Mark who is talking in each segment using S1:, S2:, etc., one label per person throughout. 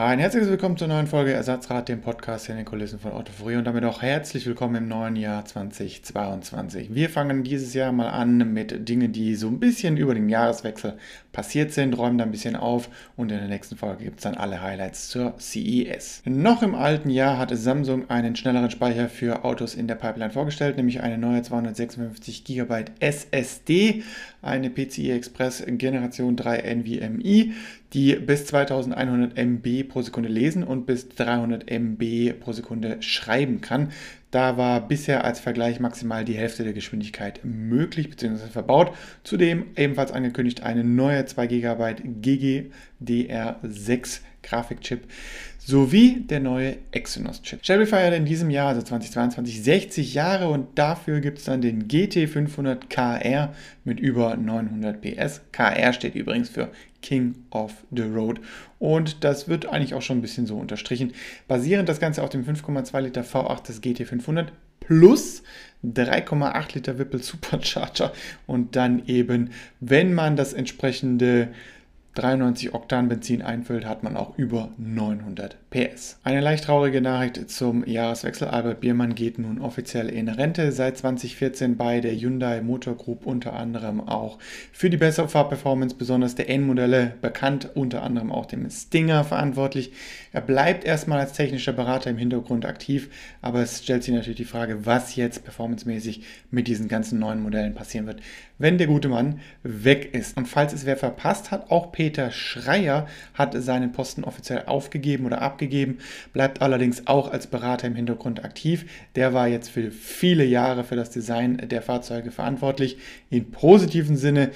S1: Ein herzliches Willkommen zur neuen Folge Ersatzrad, dem Podcast in den Kulissen von Otto Fury und damit auch herzlich willkommen im neuen Jahr 2022. Wir fangen dieses Jahr mal an mit Dingen, die so ein bisschen über den Jahreswechsel passiert sind, räumen da ein bisschen auf und in der nächsten Folge gibt es dann alle Highlights zur CES. Noch im alten Jahr hatte Samsung einen schnelleren Speicher für Autos in der Pipeline vorgestellt, nämlich eine neue 256 GB SSD, eine PCI Express Generation 3 NVMe die bis 2100 MB pro Sekunde lesen und bis 300 MB pro Sekunde schreiben kann. Da war bisher als Vergleich maximal die Hälfte der Geschwindigkeit möglich bzw. verbaut. Zudem ebenfalls angekündigt eine neue 2 GB GGDR6 Grafikchip sowie der neue Exynos-Chip. Shelby feiert in diesem Jahr, also 2022, 60 Jahre und dafür gibt es dann den GT500 KR mit über 900 PS. KR steht übrigens für King of the Road und das wird eigentlich auch schon ein bisschen so unterstrichen. Basierend das Ganze auf dem 5,2 Liter V8 des GT500 plus 3,8 Liter Whipple Supercharger und dann eben, wenn man das entsprechende 93 Oktan Benzin einfüllt, hat man auch über 900 PS. Eine leicht traurige Nachricht zum Jahreswechsel. Albert Biermann geht nun offiziell in Rente. Seit 2014 bei der Hyundai Motor Group unter anderem auch für die bessere Fahrperformance, besonders der N-Modelle, bekannt unter anderem auch dem Stinger verantwortlich. Er bleibt erstmal als technischer Berater im Hintergrund aktiv, aber es stellt sich natürlich die Frage, was jetzt performancemäßig mit diesen ganzen neuen Modellen passieren wird, wenn der gute Mann weg ist. Und falls es wer verpasst hat, auch Peter Schreier hat seinen Posten offiziell aufgegeben oder abgegeben, bleibt allerdings auch als Berater im Hintergrund aktiv. Der war jetzt für viele Jahre für das Design der Fahrzeuge verantwortlich, im positiven Sinne.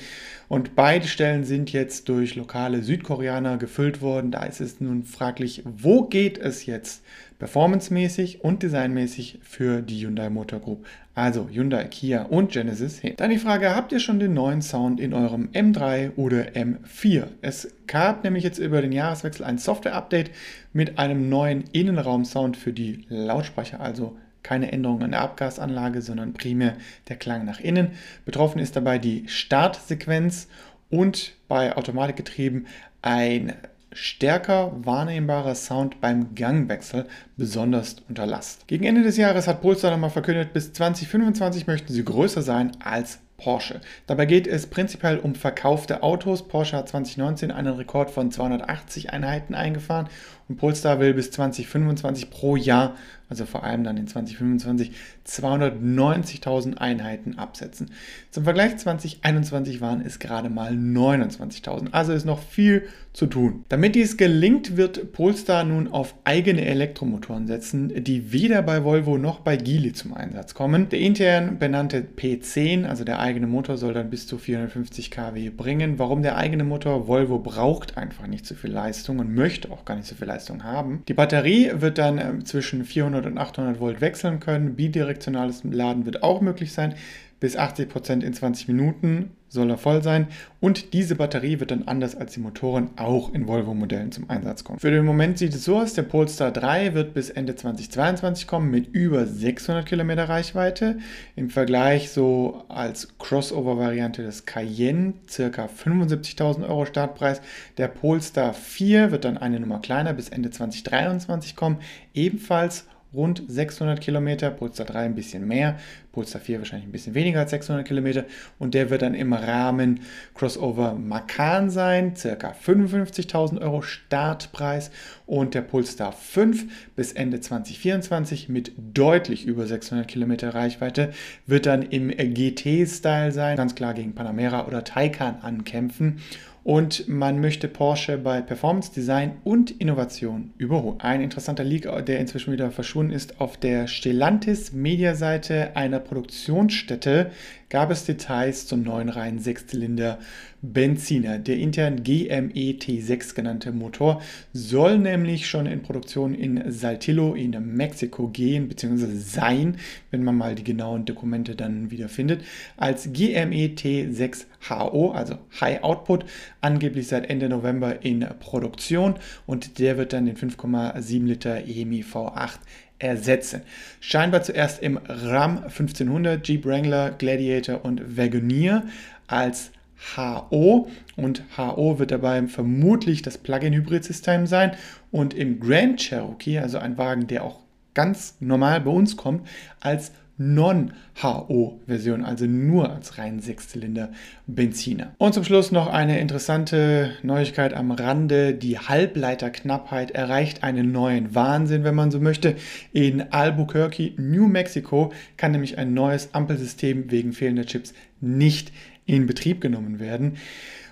S1: Und beide Stellen sind jetzt durch lokale Südkoreaner gefüllt worden. Da ist es nun fraglich, wo geht es jetzt performancemäßig und designmäßig für die Hyundai Motor Group, also Hyundai, Kia und Genesis hin. Dann die Frage, habt ihr schon den neuen Sound in eurem M3 oder M4? Es gab nämlich jetzt über den Jahreswechsel ein Software-Update mit einem neuen Innenraum-Sound für die Lautsprecher, also keine Änderung an der Abgasanlage, sondern primär der Klang nach innen. Betroffen ist dabei die Startsequenz und bei Automatikgetrieben ein stärker wahrnehmbarer Sound beim Gangwechsel, besonders unter Last. Gegen Ende des Jahres hat Polestar nochmal verkündet, bis 2025 möchten sie größer sein als Porsche. Dabei geht es prinzipiell um verkaufte Autos. Porsche hat 2019 einen Rekord von 280 Einheiten eingefahren und Polestar will bis 2025 pro Jahr, also vor allem dann in 2025, 290.000 Einheiten absetzen. Zum Vergleich 2021 waren es gerade mal 29.000. Also ist noch viel zu tun. Damit dies gelingt, wird Polestar nun auf eigene Elektromotoren setzen, die weder bei Volvo noch bei Geely zum Einsatz kommen. Der intern benannte P10, also der eigene Motor, soll dann bis zu 450 kW bringen. Warum der eigene Motor? Volvo braucht einfach nicht so viel Leistung und möchte auch gar nicht so viel Leistung haben. Die Batterie wird dann äh, zwischen 400 und 800 Volt wechseln können. Bidirektionales Laden wird auch möglich sein bis 80% in 20 Minuten soll er voll sein und diese Batterie wird dann anders als die Motoren auch in Volvo-Modellen zum Einsatz kommen. Für den Moment sieht es so aus, der Polestar 3 wird bis Ende 2022 kommen mit über 600 Kilometer Reichweite. Im Vergleich so als Crossover-Variante des Cayenne circa 75.000 Euro Startpreis. Der Polestar 4 wird dann eine Nummer kleiner bis Ende 2023 kommen, ebenfalls rund 600 Kilometer, Polestar 3 ein bisschen mehr, Polestar 4 wahrscheinlich ein bisschen weniger als 600 Kilometer und der wird dann im Rahmen Crossover Macan sein, circa 55.000 Euro Startpreis und der Polestar 5 bis Ende 2024 mit deutlich über 600 Kilometer Reichweite wird dann im GT-Style sein, ganz klar gegen Panamera oder Taycan ankämpfen und man möchte Porsche bei Performance, Design und Innovation überholen. Ein interessanter Leak, der inzwischen wieder verschwunden ist, auf der Stellantis Mediaseite einer Produktionsstätte gab es Details zum neuen reinen Sechszylinder Benziner. Der intern GME T6 genannte Motor soll nämlich schon in Produktion in Saltillo in Mexiko gehen bzw. sein, wenn man mal die genauen Dokumente dann wieder findet, als GME T6 HO, also High Output, angeblich seit Ende November in Produktion und der wird dann den 5,7 Liter EMI V8 ersetzen. Scheinbar zuerst im Ram 1500, Jeep Wrangler, Gladiator und Wagoneer als HO und HO wird dabei vermutlich das Plug-in-Hybrid-System sein und im Grand Cherokee, also ein Wagen, der auch ganz normal bei uns kommt, als Non-HO-Version, also nur als rein Sechszylinder Benziner. Und zum Schluss noch eine interessante Neuigkeit am Rande. Die Halbleiterknappheit erreicht einen neuen Wahnsinn, wenn man so möchte. In Albuquerque, New Mexico, kann nämlich ein neues Ampelsystem wegen fehlender Chips nicht in Betrieb genommen werden.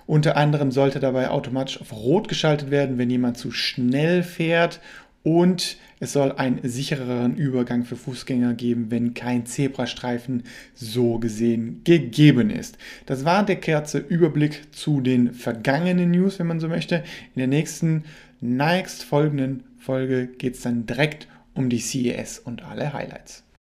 S1: Unter anderem sollte dabei automatisch auf Rot geschaltet werden, wenn jemand zu schnell fährt und es soll einen sichereren Übergang für Fußgänger geben, wenn kein Zebrastreifen so gesehen gegeben ist. Das war der kurze Überblick zu den vergangenen News, wenn man so möchte. In der nächsten, nächst folgenden Folge geht es dann direkt um die CES und alle Highlights.